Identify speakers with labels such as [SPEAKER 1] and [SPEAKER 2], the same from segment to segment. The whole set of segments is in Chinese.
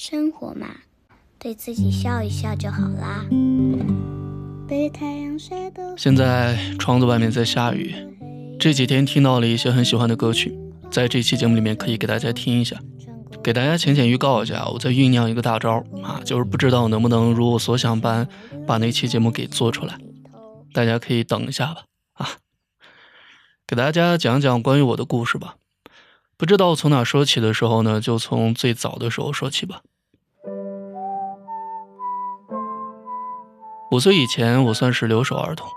[SPEAKER 1] 生活嘛，对自己笑一笑就好啦。被太阳晒的。
[SPEAKER 2] 现在窗子外面在下雨，这几天听到了一些很喜欢的歌曲，在这期节目里面可以给大家听一下，给大家浅浅预告一下，我在酝酿一个大招啊，就是不知道能不能如我所想般把那期节目给做出来，大家可以等一下吧啊，给大家讲讲关于我的故事吧。不知道从哪说起的时候呢，就从最早的时候说起吧。五岁以前，我算是留守儿童，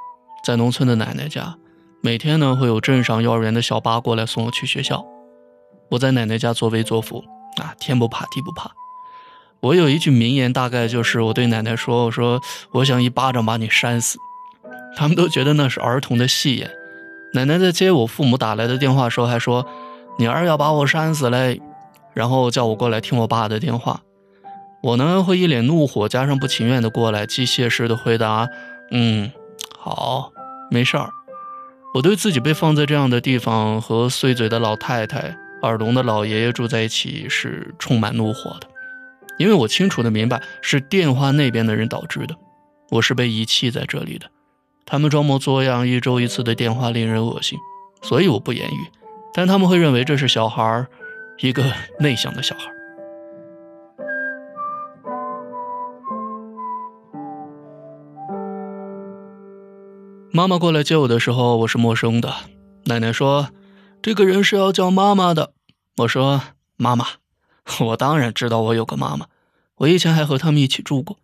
[SPEAKER 2] 在农村的奶奶家，每天呢会有镇上幼儿园的小巴过来送我去学校。我在奶奶家作威作福啊，天不怕地不怕。我有一句名言，大概就是我对奶奶说：“我说我想一巴掌把你扇死。”他们都觉得那是儿童的戏言。奶奶在接我父母打来的电话时候还说：“你儿要把我扇死嘞。”然后叫我过来听我爸的电话。我呢会一脸怒火，加上不情愿的过来，机械式的回答：“嗯，好，没事儿。”我对自己被放在这样的地方，和碎嘴的老太太、耳聋的老爷爷住在一起，是充满怒火的，因为我清楚的明白是电话那边的人导致的，我是被遗弃在这里的，他们装模作样一周一次的电话令人恶心，所以我不言语，但他们会认为这是小孩儿，一个内向的小孩。妈妈过来接我的时候，我是陌生的。奶奶说：“这个人是要叫妈妈的。”我说：“妈妈，我当然知道我有个妈妈，我以前还和他们一起住过。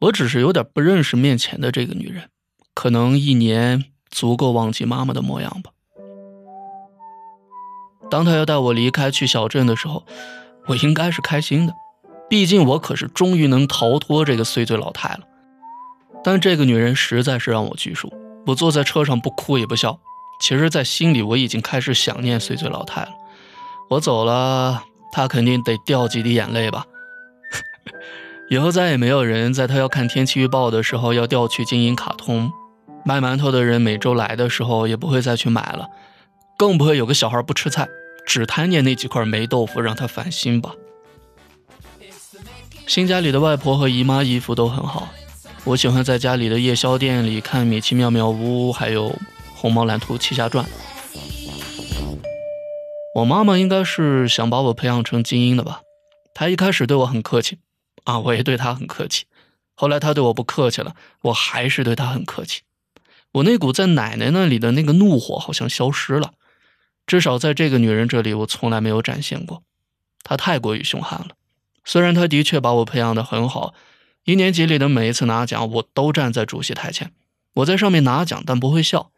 [SPEAKER 2] 我只是有点不认识面前的这个女人，可能一年足够忘记妈妈的模样吧。”当他要带我离开去小镇的时候，我应该是开心的，毕竟我可是终于能逃脱这个碎嘴老太了。但这个女人实在是让我拘束。我坐在车上不哭也不笑，其实，在心里我已经开始想念碎嘴老太了。我走了，她肯定得掉几滴眼泪吧。以后再也没有人在她要看天气预报的时候要调去金鹰卡通，卖馒头的人每周来的时候也不会再去买了，更不会有个小孩不吃菜，只贪念那几块霉豆腐让他烦心吧。新家里的外婆和姨妈衣服都很好。我喜欢在家里的夜宵店里看《米奇妙妙屋》，还有《红毛蓝兔七侠传》。我妈妈应该是想把我培养成精英的吧？她一开始对我很客气，啊，我也对她很客气。后来她对我不客气了，我还是对她很客气。我那股在奶奶那里的那个怒火好像消失了，至少在这个女人这里，我从来没有展现过。她太过于凶悍了，虽然她的确把我培养的很好。一年级里的每一次拿奖，我都站在主席台前。我在上面拿奖，但不会笑。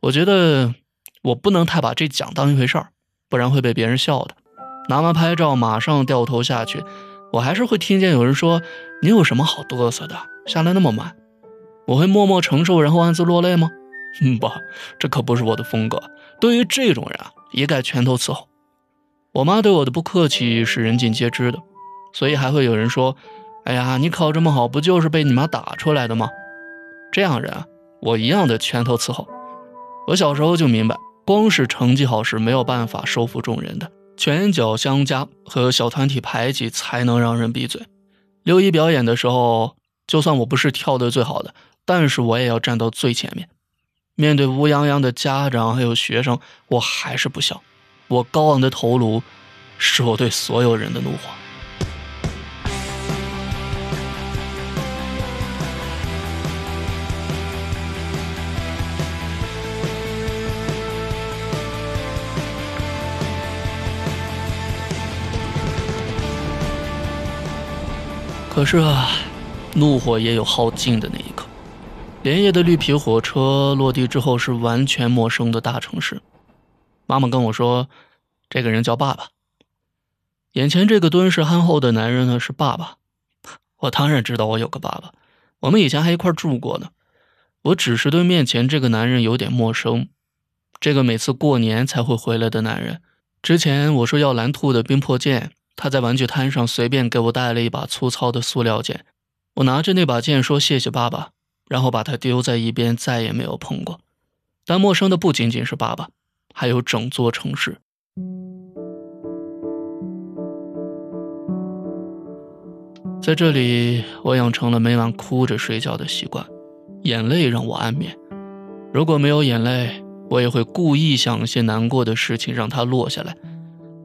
[SPEAKER 2] 我觉得我不能太把这奖当一回事儿，不然会被别人笑的。拿完拍照，马上掉头下去。我还是会听见有人说：“你有什么好嘚瑟的？下来那么慢。”我会默默承受，然后暗自落泪吗？嗯，不，这可不是我的风格。对于这种人啊，一概拳头伺候。我妈对我的不客气是人尽皆知的，所以还会有人说。哎呀，你考这么好，不就是被你妈打出来的吗？这样人啊，我一样的拳头伺候。我小时候就明白，光是成绩好是没有办法收服众人的，拳脚相加和小团体排挤才能让人闭嘴。六一表演的时候，就算我不是跳得最好的，但是我也要站到最前面。面对乌泱泱的家长还有学生，我还是不笑。我高昂的头颅，是我对所有人的怒火。可是啊，怒火也有耗尽的那一。连夜的绿皮火车落地之后，是完全陌生的大城市。妈妈跟我说，这个人叫爸爸。眼前这个敦实憨厚的男人呢，是爸爸。我当然知道我有个爸爸，我们以前还一块住过呢。我只是对面前这个男人有点陌生。这个每次过年才会回来的男人，之前我说要蓝兔的冰魄剑。他在玩具摊上随便给我带了一把粗糙的塑料剑，我拿着那把剑说谢谢爸爸，然后把它丢在一边，再也没有碰过。但陌生的不仅仅是爸爸，还有整座城市。在这里，我养成了每晚哭着睡觉的习惯，眼泪让我安眠。如果没有眼泪，我也会故意想些难过的事情让它落下来。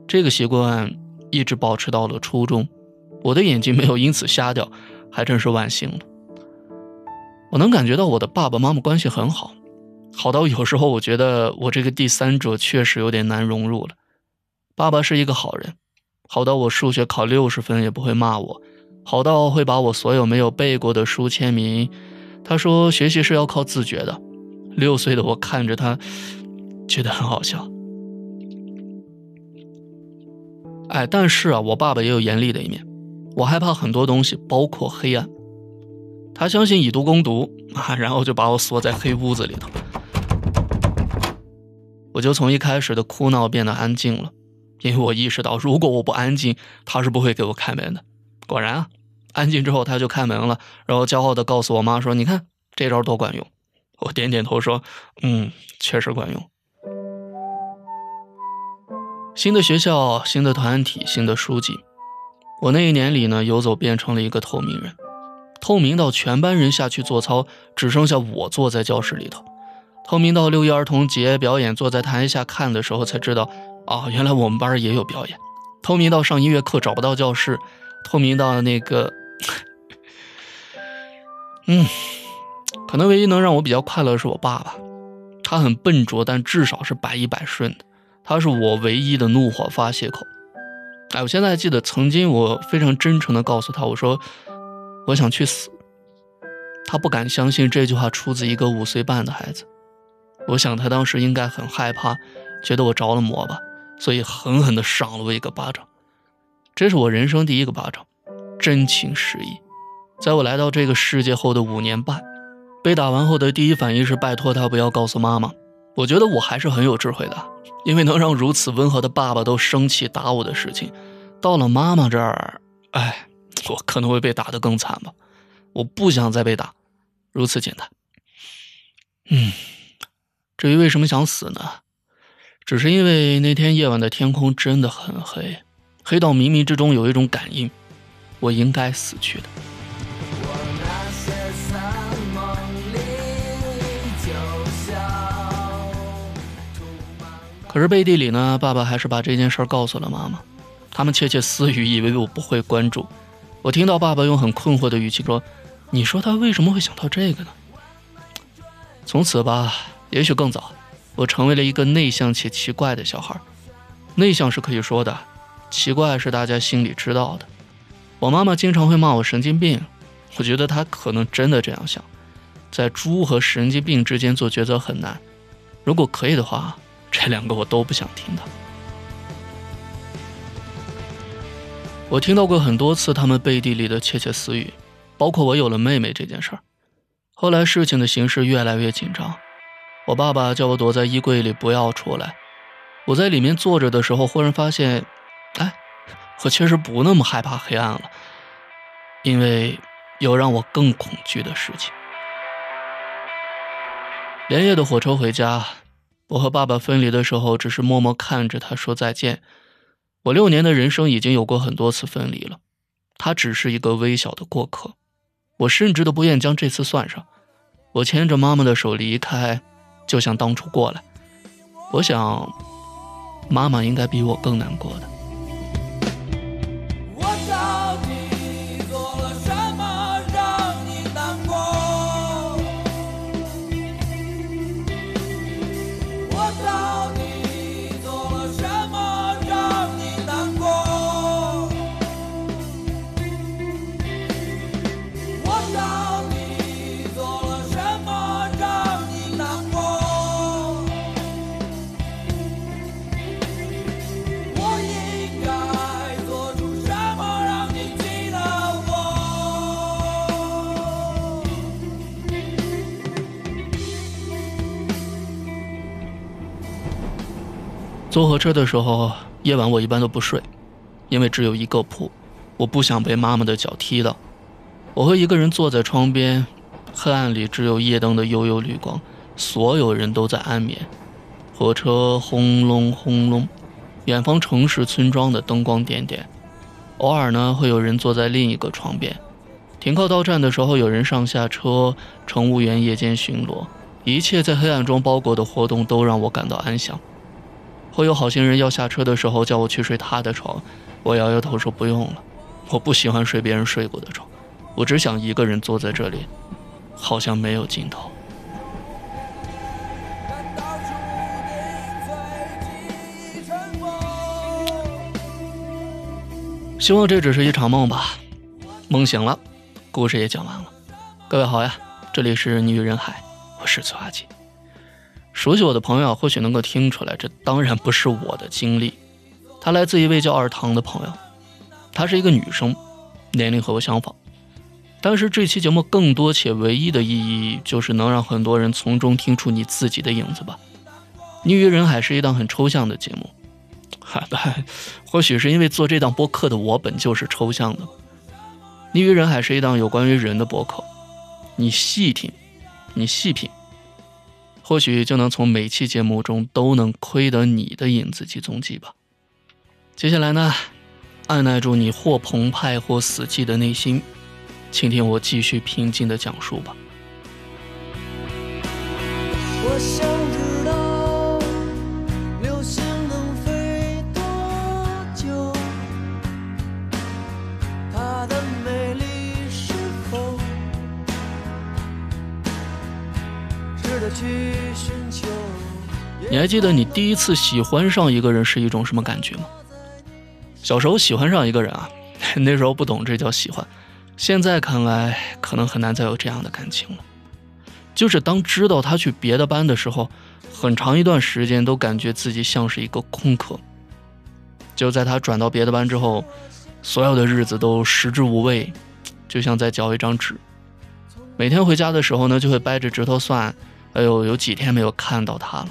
[SPEAKER 2] 这个习惯一直保持到了初中，我的眼睛没有因此瞎掉，还真是万幸了。我能感觉到我的爸爸妈妈关系很好，好到有时候我觉得我这个第三者确实有点难融入了。爸爸是一个好人，好到我数学考六十分也不会骂我。好到会把我所有没有背过的书签名。他说：“学习是要靠自觉的。”六岁的我看着他，觉得很好笑。哎，但是啊，我爸爸也有严厉的一面。我害怕很多东西，包括黑暗。他相信以毒攻毒 啊，然后就把我锁在黑屋子里头。我就从一开始的哭闹变得安静了，因为我意识到，如果我不安静，他是不会给我开门的。果然啊，安静之后他就开门了，然后骄傲地告诉我妈说：“你看这招多管用。”我点点头说：“嗯，确实管用。”新的学校、新的团体、新的书记，我那一年里呢，游走变成了一个透明人，透明到全班人下去做操，只剩下我坐在教室里头；透明到六一儿童节表演坐在台下看的时候才知道，啊，原来我们班也有表演；透明到上音乐课找不到教室。透明到那个，嗯，可能唯一能让我比较快乐的是我爸爸，他很笨拙，但至少是百依百顺的。他是我唯一的怒火发泄口。哎，我现在还记得曾经我非常真诚的告诉他，我说我想去死。他不敢相信这句话出自一个五岁半的孩子。我想他当时应该很害怕，觉得我着了魔吧，所以狠狠的赏了我一个巴掌。这是我人生第一个巴掌，真情实意。在我来到这个世界后的五年半，被打完后的第一反应是拜托他不要告诉妈妈。我觉得我还是很有智慧的，因为能让如此温和的爸爸都生气打我的事情，到了妈妈这儿，哎，我可能会被打得更惨吧。我不想再被打，如此简单。嗯，至于为什么想死呢？只是因为那天夜晚的天空真的很黑。黑到冥冥之中有一种感应，我应该死去的。可是背地里呢，爸爸还是把这件事告诉了妈妈。他们窃窃私语，以为我不会关注。我听到爸爸用很困惑的语气说：“你说他为什么会想到这个呢？”从此吧，也许更早，我成为了一个内向且奇怪的小孩。内向是可以说的。奇怪是大家心里知道的，我妈妈经常会骂我神经病，我觉得她可能真的这样想，在猪和神经病之间做抉择很难，如果可以的话，这两个我都不想听到。我听到过很多次他们背地里的窃窃私语，包括我有了妹妹这件事儿。后来事情的形势越来越紧张，我爸爸叫我躲在衣柜里不要出来，我在里面坐着的时候，忽然发现。哎，我其实不那么害怕黑暗了，因为有让我更恐惧的事情。连夜的火车回家，我和爸爸分离的时候，只是默默看着他说再见。我六年的人生已经有过很多次分离了，他只是一个微小的过客。我甚至都不愿将这次算上。我牵着妈妈的手离开，就像当初过来。我想，妈妈应该比我更难过的。坐火车的时候，夜晚我一般都不睡，因为只有一个铺，我不想被妈妈的脚踢到。我会一个人坐在窗边，黑暗里只有夜灯的幽幽绿光，所有人都在安眠。火车轰隆轰隆，远方城市村庄的灯光点点，偶尔呢会有人坐在另一个床边。停靠到站的时候，有人上下车，乘务员夜间巡逻，一切在黑暗中包裹的活动都让我感到安详。会有好心人要下车的时候叫我去睡他的床，我摇摇头说不用了，我不喜欢睡别人睡过的床，我只想一个人坐在这里，好像没有尽头。希望这只是一场梦吧，梦醒了。故事也讲完了，各位好呀，这里是女人海，我是崔阿吉。熟悉我的朋友或许能够听出来，这当然不是我的经历，她来自一位叫二唐的朋友，她是一个女生，年龄和我相仿。但是这期节目更多且唯一的意义，就是能让很多人从中听出你自己的影子吧。逆于人海是一档很抽象的节目，哈，或许是因为做这档播客的我本就是抽象的。逆于人海是一档有关于人的播客，你细听，你细品，或许就能从每期节目中都能窥得你的影子及踪迹吧。接下来呢，按耐住你或澎湃或死寂的内心，请听我继续平静的讲述吧。我想。还记得你第一次喜欢上一个人是一种什么感觉吗？小时候喜欢上一个人啊，那时候不懂这叫喜欢，现在看来可能很难再有这样的感情了。就是当知道他去别的班的时候，很长一段时间都感觉自己像是一个空壳。就在他转到别的班之后，所有的日子都食之无味，就像在嚼一张纸。每天回家的时候呢，就会掰着指头算。哎呦，有几天没有看到他了。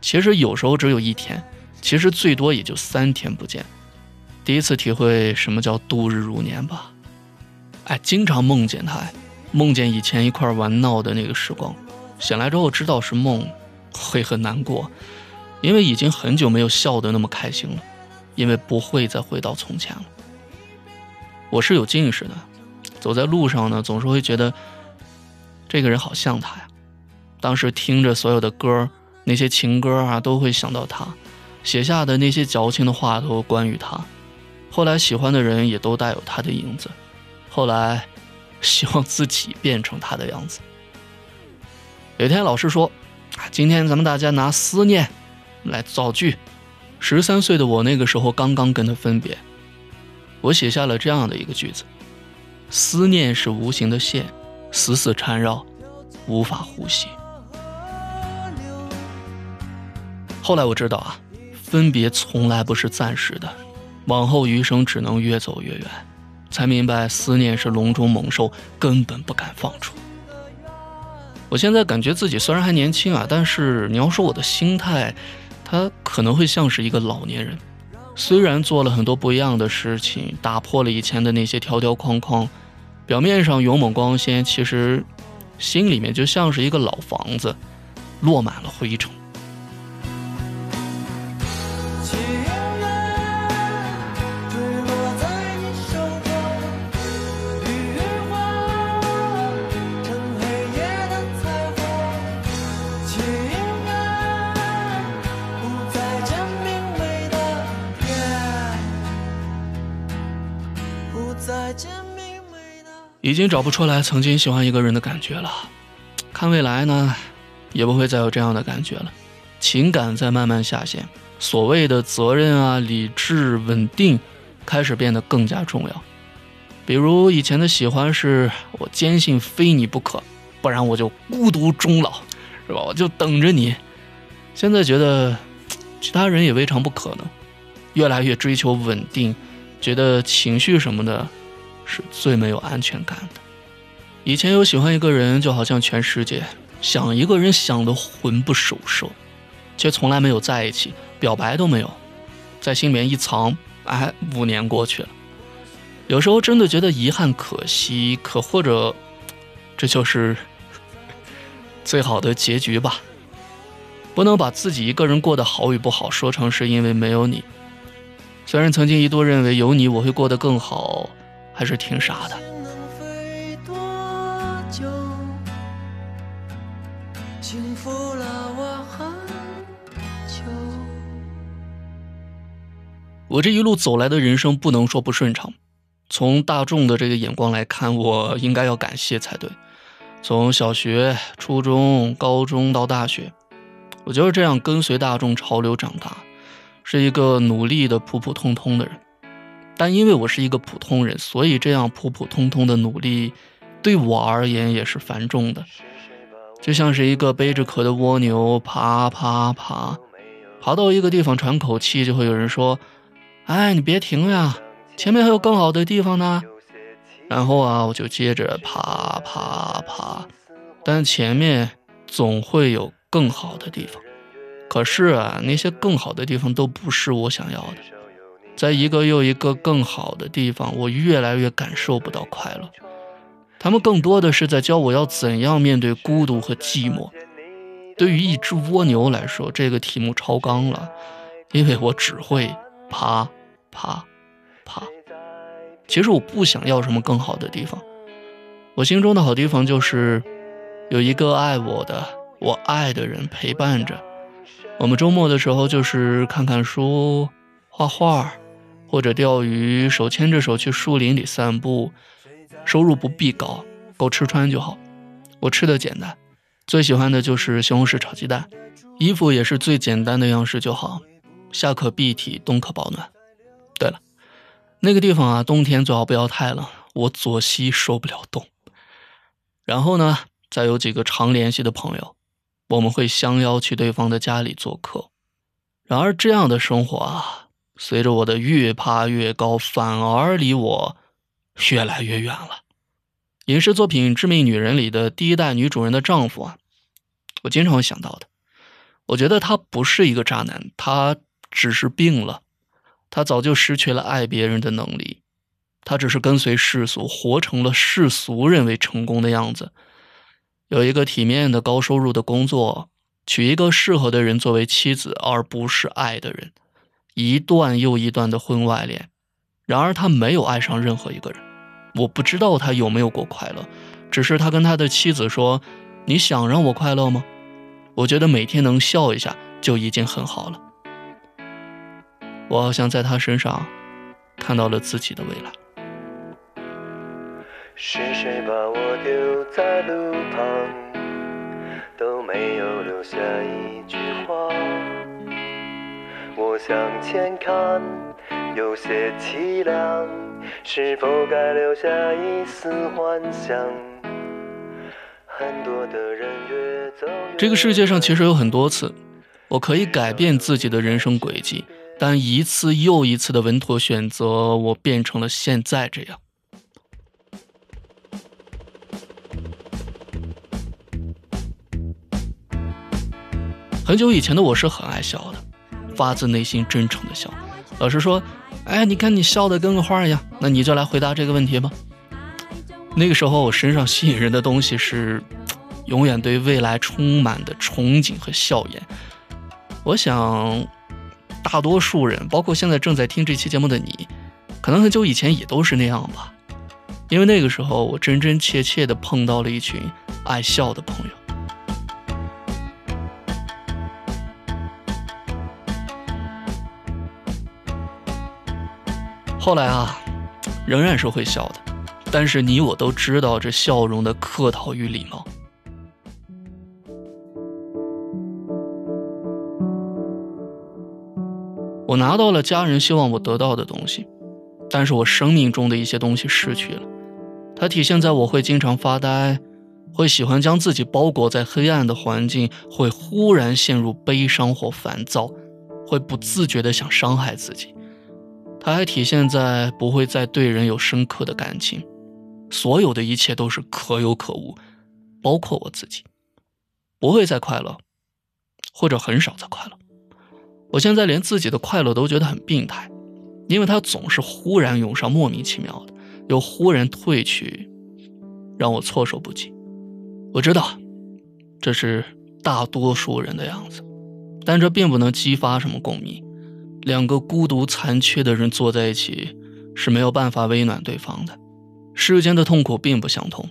[SPEAKER 2] 其实有时候只有一天，其实最多也就三天不见。第一次体会什么叫度日如年吧。哎，经常梦见他，梦见以前一块玩闹的那个时光。醒来之后知道是梦，会很难过，因为已经很久没有笑得那么开心了，因为不会再回到从前了。我是有近视的，走在路上呢，总是会觉得这个人好像他呀。当时听着所有的歌，那些情歌啊，都会想到他写下的那些矫情的话，都关于他。后来喜欢的人也都带有他的影子。后来，希望自己变成他的样子。有一天老师说：“今天咱们大家拿思念来造句。”十三岁的我那个时候刚刚跟他分别，我写下了这样的一个句子：“思念是无形的线，死死缠绕，无法呼吸。”后来我知道啊，分别从来不是暂时的，往后余生只能越走越远。才明白思念是笼中猛兽，根本不敢放出。我现在感觉自己虽然还年轻啊，但是你要说我的心态，他可能会像是一个老年人。虽然做了很多不一样的事情，打破了以前的那些条条框框，表面上勇猛光鲜，其实心里面就像是一个老房子，落满了灰尘。已经找不出来曾经喜欢一个人的感觉了，看未来呢，也不会再有这样的感觉了。情感在慢慢下线，所谓的责任啊、理智、稳定，开始变得更加重要。比如以前的喜欢是我坚信非你不可，不然我就孤独终老，是吧？我就等着你。现在觉得其他人也未尝不可能，越来越追求稳定，觉得情绪什么的。是最没有安全感的。以前有喜欢一个人，就好像全世界想一个人想的魂不守舍，却从来没有在一起，表白都没有，在心里面一藏。哎，五年过去了，有时候真的觉得遗憾、可惜，可或者这就是 最好的结局吧。不能把自己一个人过得好与不好说成是因为没有你。虽然曾经一度认为有你我会过得更好，还是挺傻的。我这一路走来的人生不能说不顺畅，从大众的这个眼光来看，我应该要感谢才对。从小学、初中、高中到大学，我就是这样跟随大众潮流长大，是一个努力的普普通通的人。但因为我是一个普通人，所以这样普普通通的努力，对我而言也是繁重的，就像是一个背着壳的蜗牛，爬爬爬，爬到一个地方喘口气，就会有人说。哎，你别停呀，前面还有更好的地方呢。然后啊，我就接着爬爬爬，但前面总会有更好的地方。可是啊，那些更好的地方都不是我想要的。在一个又一个更好的地方，我越来越感受不到快乐。他们更多的是在教我要怎样面对孤独和寂寞。对于一只蜗牛来说，这个题目超纲了，因为我只会。爬，爬，爬。其实我不想要什么更好的地方，我心中的好地方就是有一个爱我的、我爱的人陪伴着。我们周末的时候就是看看书、画画，或者钓鱼，手牵着手去树林里散步。收入不必高，够吃穿就好。我吃的简单，最喜欢的就是西红柿炒鸡蛋。衣服也是最简单的样式就好。夏可蔽体，冬可保暖。对了，那个地方啊，冬天最好不要太冷，我左膝受不了冻。然后呢，再有几个常联系的朋友，我们会相邀去对方的家里做客。然而，这样的生活啊，随着我的越爬越高，反而离我越来越远了。影视作品《致命女人》里的第一代女主人的丈夫啊，我经常会想到的。我觉得他不是一个渣男，他。只是病了，他早就失去了爱别人的能力，他只是跟随世俗，活成了世俗认为成功的样子。有一个体面的高收入的工作，娶一个适合的人作为妻子，而不是爱的人，一段又一段的婚外恋。然而他没有爱上任何一个人，我不知道他有没有过快乐，只是他跟他的妻子说：“你想让我快乐吗？我觉得每天能笑一下就已经很好了。”我好像在他身上看到了自己的未来。是谁把我丢在路我向前看，有些凄凉，是否该留下一丝幻想？很多的人越走这个世界上其实有很多次，我可以改变自己的人生轨迹。但一次又一次的稳妥选择，我变成了现在这样。很久以前的我是很爱笑的，发自内心真诚的笑。老师说：“哎，你看你笑的跟个花一样。”那你就来回答这个问题吧。那个时候我身上吸引人的东西是，永远对未来充满的憧憬和笑颜。我想。大多数人，包括现在正在听这期节目的你，可能很久以前也都是那样吧。因为那个时候，我真真切切的碰到了一群爱笑的朋友。后来啊，仍然是会笑的，但是你我都知道这笑容的客套与礼貌。我拿到了家人希望我得到的东西，但是我生命中的一些东西失去了。它体现在我会经常发呆，会喜欢将自己包裹在黑暗的环境，会忽然陷入悲伤或烦躁，会不自觉的想伤害自己。它还体现在不会再对人有深刻的感情，所有的一切都是可有可无，包括我自己，不会再快乐，或者很少再快乐。我现在连自己的快乐都觉得很病态，因为它总是忽然涌上，莫名其妙的，又忽然退去，让我措手不及。我知道，这是大多数人的样子，但这并不能激发什么共鸣。两个孤独残缺的人坐在一起是没有办法温暖对方的。世间的痛苦并不相同，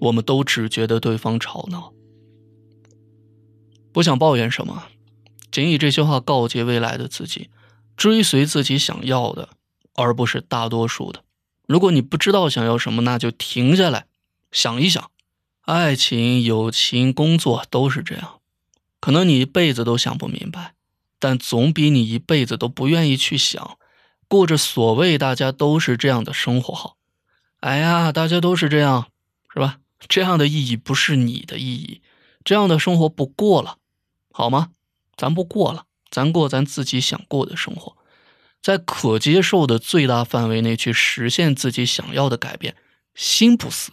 [SPEAKER 2] 我们都只觉得对方吵闹。不想抱怨什么，仅以这些话告诫未来的自己：追随自己想要的，而不是大多数的。如果你不知道想要什么，那就停下来想一想。爱情、友情、工作都是这样，可能你一辈子都想不明白，但总比你一辈子都不愿意去想，过着所谓大家都是这样的生活好。哎呀，大家都是这样，是吧？这样的意义不是你的意义，这样的生活不过了，好吗？咱不过了，咱过咱自己想过的生活，在可接受的最大范围内去实现自己想要的改变，心不死。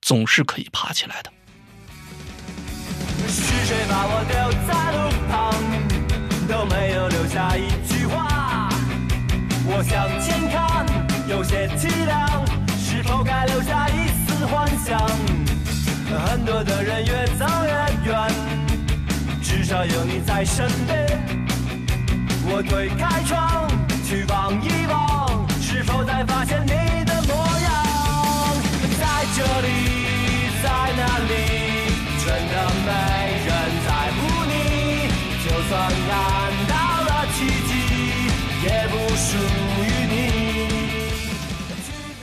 [SPEAKER 2] 总是可以爬起来的。是谁把我丢在路都没有留下一句话。我向前看，有些凄凉，是否该留下一丝幻想？很多的人越走越远，至少有你在身边。我推开窗，去望一望，是否再发现你看到了奇迹，也不属于你。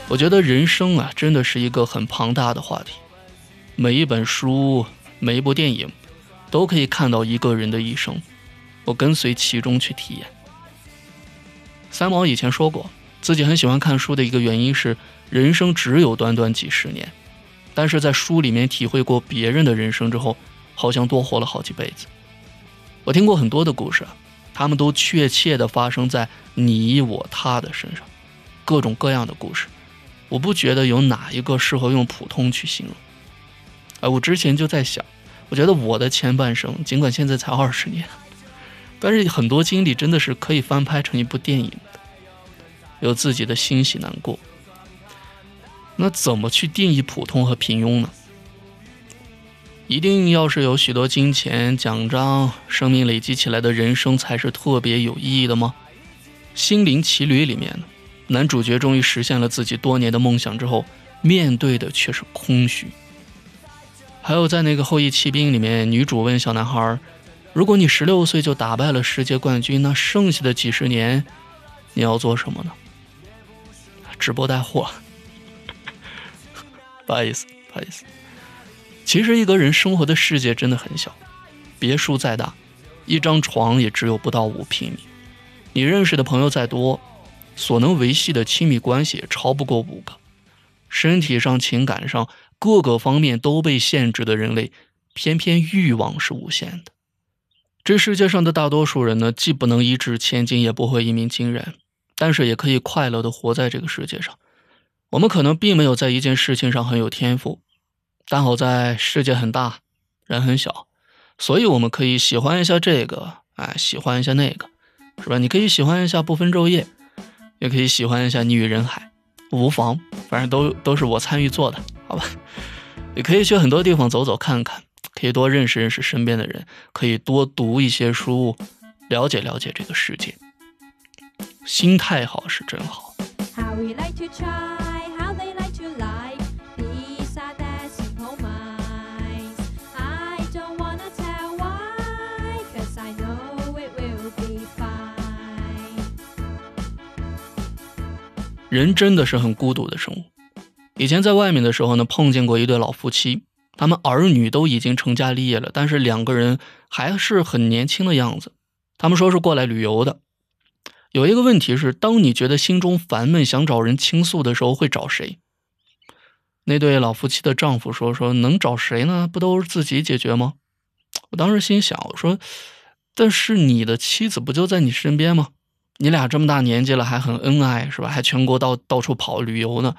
[SPEAKER 2] 我觉得人生啊，真的是一个很庞大的话题。每一本书，每一部电影，都可以看到一个人的一生。我跟随其中去体验。三毛以前说过，自己很喜欢看书的一个原因是，人生只有短短几十年。但是在书里面体会过别人的人生之后，好像多活了好几辈子。我听过很多的故事，他们都确切的发生在你我他的身上，各种各样的故事，我不觉得有哪一个适合用普通去形容。哎，我之前就在想，我觉得我的前半生，尽管现在才二十年，但是很多经历真的是可以翻拍成一部电影，有自己的欣喜难过。那怎么去定义普通和平庸呢？一定要是有许多金钱、奖章、生命累积起来的人生才是特别有意义的吗？《心灵奇旅》里面，男主角终于实现了自己多年的梦想之后，面对的却是空虚。还有在那个《后羿骑兵》里面，女主问小男孩：“如果你十六岁就打败了世界冠军，那剩下的几十年你要做什么呢？”直播带货。不好意思，不好意思。其实一个人生活的世界真的很小，别墅再大，一张床也只有不到五平米。你认识的朋友再多，所能维系的亲密关系也超不过五个。身体上、情感上各个方面都被限制的人类，偏偏欲望是无限的。这世界上的大多数人呢，既不能一掷千金，也不会一鸣惊人，但是也可以快乐的活在这个世界上。我们可能并没有在一件事情上很有天赋，但好在世界很大，人很小，所以我们可以喜欢一下这个，哎，喜欢一下那个，是吧？你可以喜欢一下不分昼夜，也可以喜欢一下逆于人海，无妨，反正都都是我参与做的，好吧？也可以去很多地方走走看看，可以多认识认识身边的人，可以多读一些书，了解了解这个世界，心态好是真好。人真的是很孤独的生物。以前在外面的时候呢，碰见过一对老夫妻，他们儿女都已经成家立业了，但是两个人还是很年轻的样子。他们说是过来旅游的。有一个问题是，当你觉得心中烦闷，想找人倾诉的时候，会找谁？那对老夫妻的丈夫说：“说能找谁呢？不都是自己解决吗？”我当时心想：“我说，但是你的妻子不就在你身边吗？”你俩这么大年纪了，还很恩爱，是吧？还全国到到处跑旅游呢。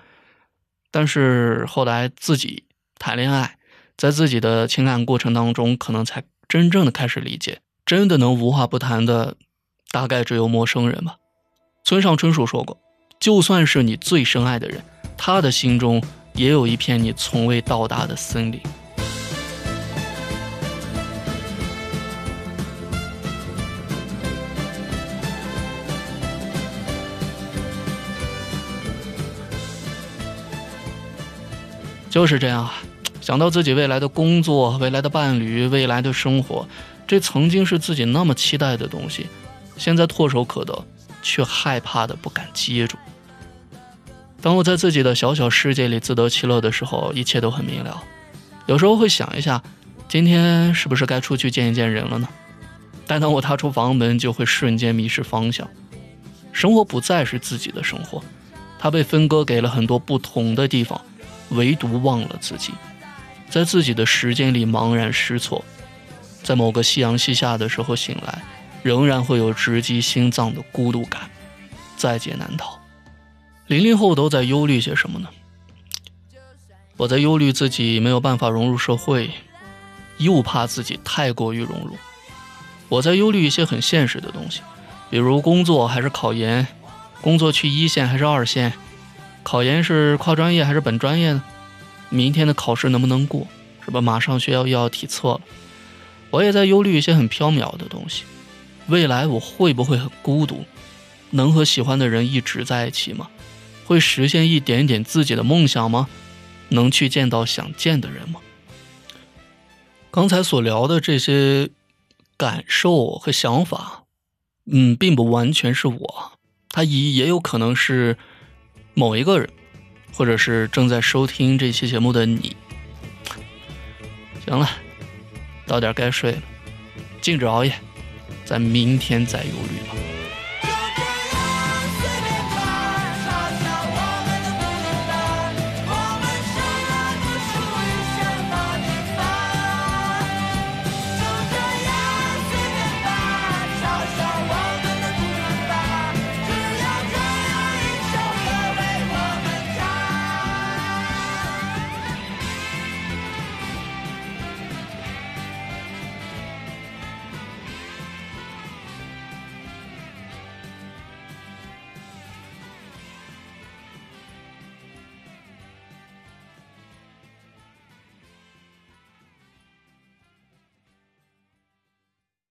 [SPEAKER 2] 但是后来自己谈恋爱，在自己的情感过程当中，可能才真正的开始理解，真的能无话不谈的，大概只有陌生人吧。村上春树说过，就算是你最深爱的人，他的心中也有一片你从未到达的森林。就是这样啊，想到自己未来的工作、未来的伴侣、未来的生活，这曾经是自己那么期待的东西，现在唾手可得，却害怕的不敢接住。当我在自己的小小世界里自得其乐的时候，一切都很明了。有时候会想一下，今天是不是该出去见一见人了呢？但当我踏出房门，就会瞬间迷失方向。生活不再是自己的生活，它被分割给了很多不同的地方，唯独忘了自己，在自己的时间里茫然失措，在某个夕阳西下的时候醒来，仍然会有直击心脏的孤独感，在劫难逃。零零后都在忧虑些什么呢？我在忧虑自己没有办法融入社会，又怕自己太过于融入。我在忧虑一些很现实的东西，比如工作还是考研，工作去一线还是二线，考研是跨专业还是本专业呢？明天的考试能不能过？是吧？马上学校又要体测了。我也在忧虑一些很缥缈的东西，未来我会不会很孤独？能和喜欢的人一直在一起吗？会实现一点点自己的梦想吗？能去见到想见的人吗？刚才所聊的这些感受和想法，嗯，并不完全是我，他也也有可能是某一个人，或者是正在收听这期节目的你。行了，到点该睡了，禁止熬夜，咱明天再忧虑吧。